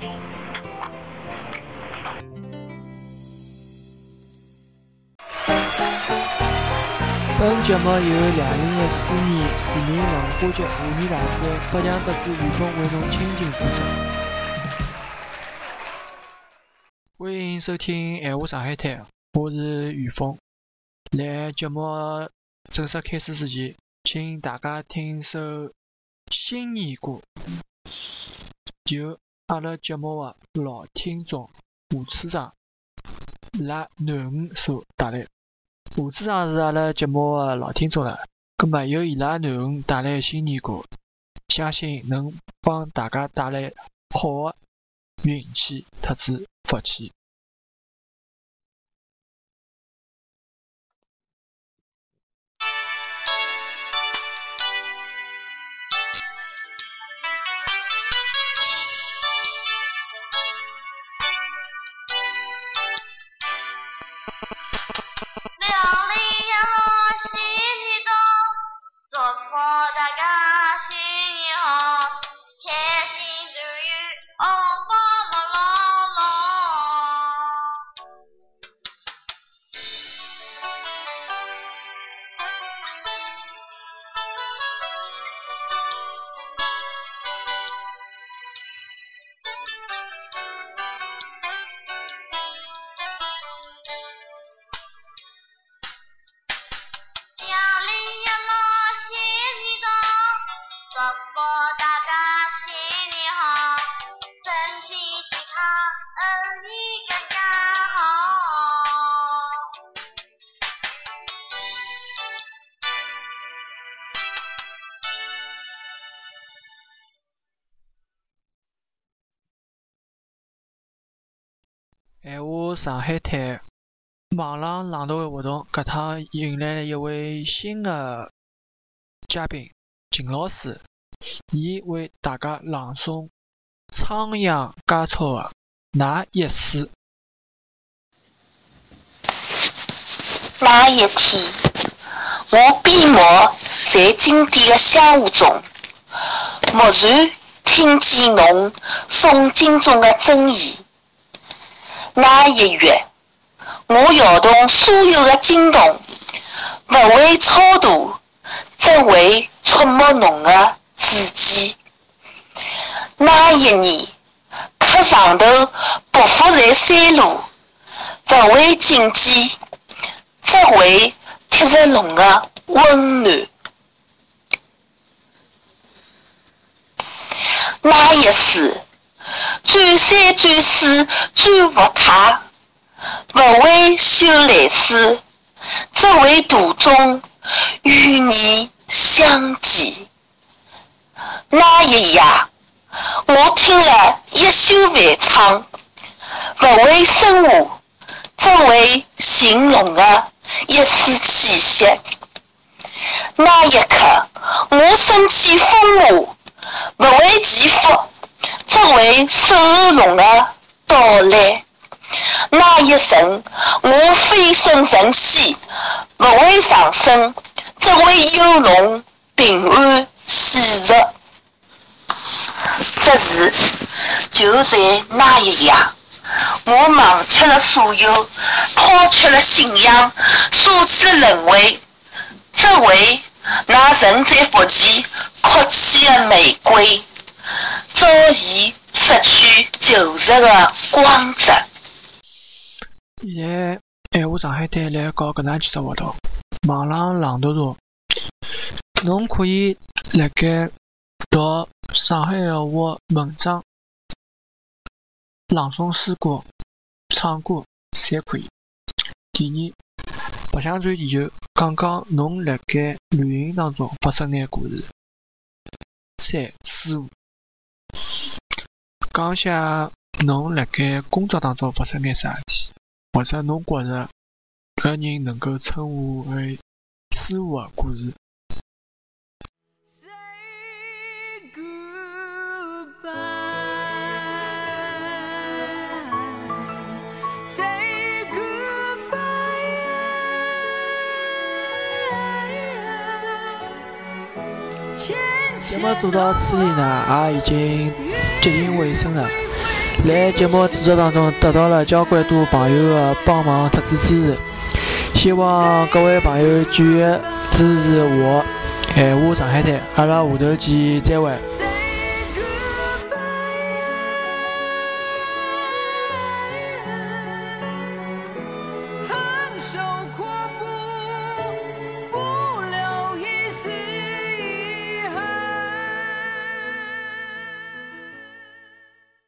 本节目由两零一四年市民文化节、华谊大师、北疆得知、雨峰为侬倾情播出。欢迎收听《闲话上海滩》，我是雨峰。在节目正式开始之前，请大家听首新年歌，就。阿拉节目的老听众胡处长辣囡恩所带来。胡处长是阿拉节目的老听众了，葛末由伊拉囡恩带来新年歌，相信能帮大家带来好的运气特子福气。闲话上海滩网浪朗读会活动，搿趟迎来了一位新的嘉宾秦老师，伊为大家朗诵《仓央嘉措的那一世》。那一天，我边牧在经典的香雾中，蓦然听见侬诵经中的真言。那一月，我摇动所有的经筒，勿为超度，只为触摸侬的指尖。那一年，磕上头匍匐在山路，勿为觐见。只为贴着侬的温暖。那一世，转山转水转佛塔，勿为修来世，只为途中与你相见。那一夜，我听了一宿梵唱，勿为生活，只为寻侬的一丝气息。那一刻，我升起风华，勿为祈福，只为守候侬的到来。那一瞬，我飞升成仙，勿为长生，只为有侬平安喜乐。只是，就在那一夜。我忘却了所有，抛却了信仰，舍弃轮回，只为那仍在佛前哭泣的玫瑰，早已失去旧日的光泽。现在闲话上海滩来搞搿能几只活动，网浪朗读茶，侬可以辣盖读上海闲话文章、朗诵诗歌、唱歌，侪可以。第二，白相转地球，讲讲侬辣盖旅行当中发生眼故事。三，四五，讲下侬辣盖工作当中发生眼啥事体。或者侬觉着搿人能够称呼为师傅的故事。节目做到这里呢，也已经接近尾声了。在节目制作当中，得到了交关多朋友的帮忙特子支持，希望各位朋友继续支持我，闲话上海滩，阿拉下头见，再会。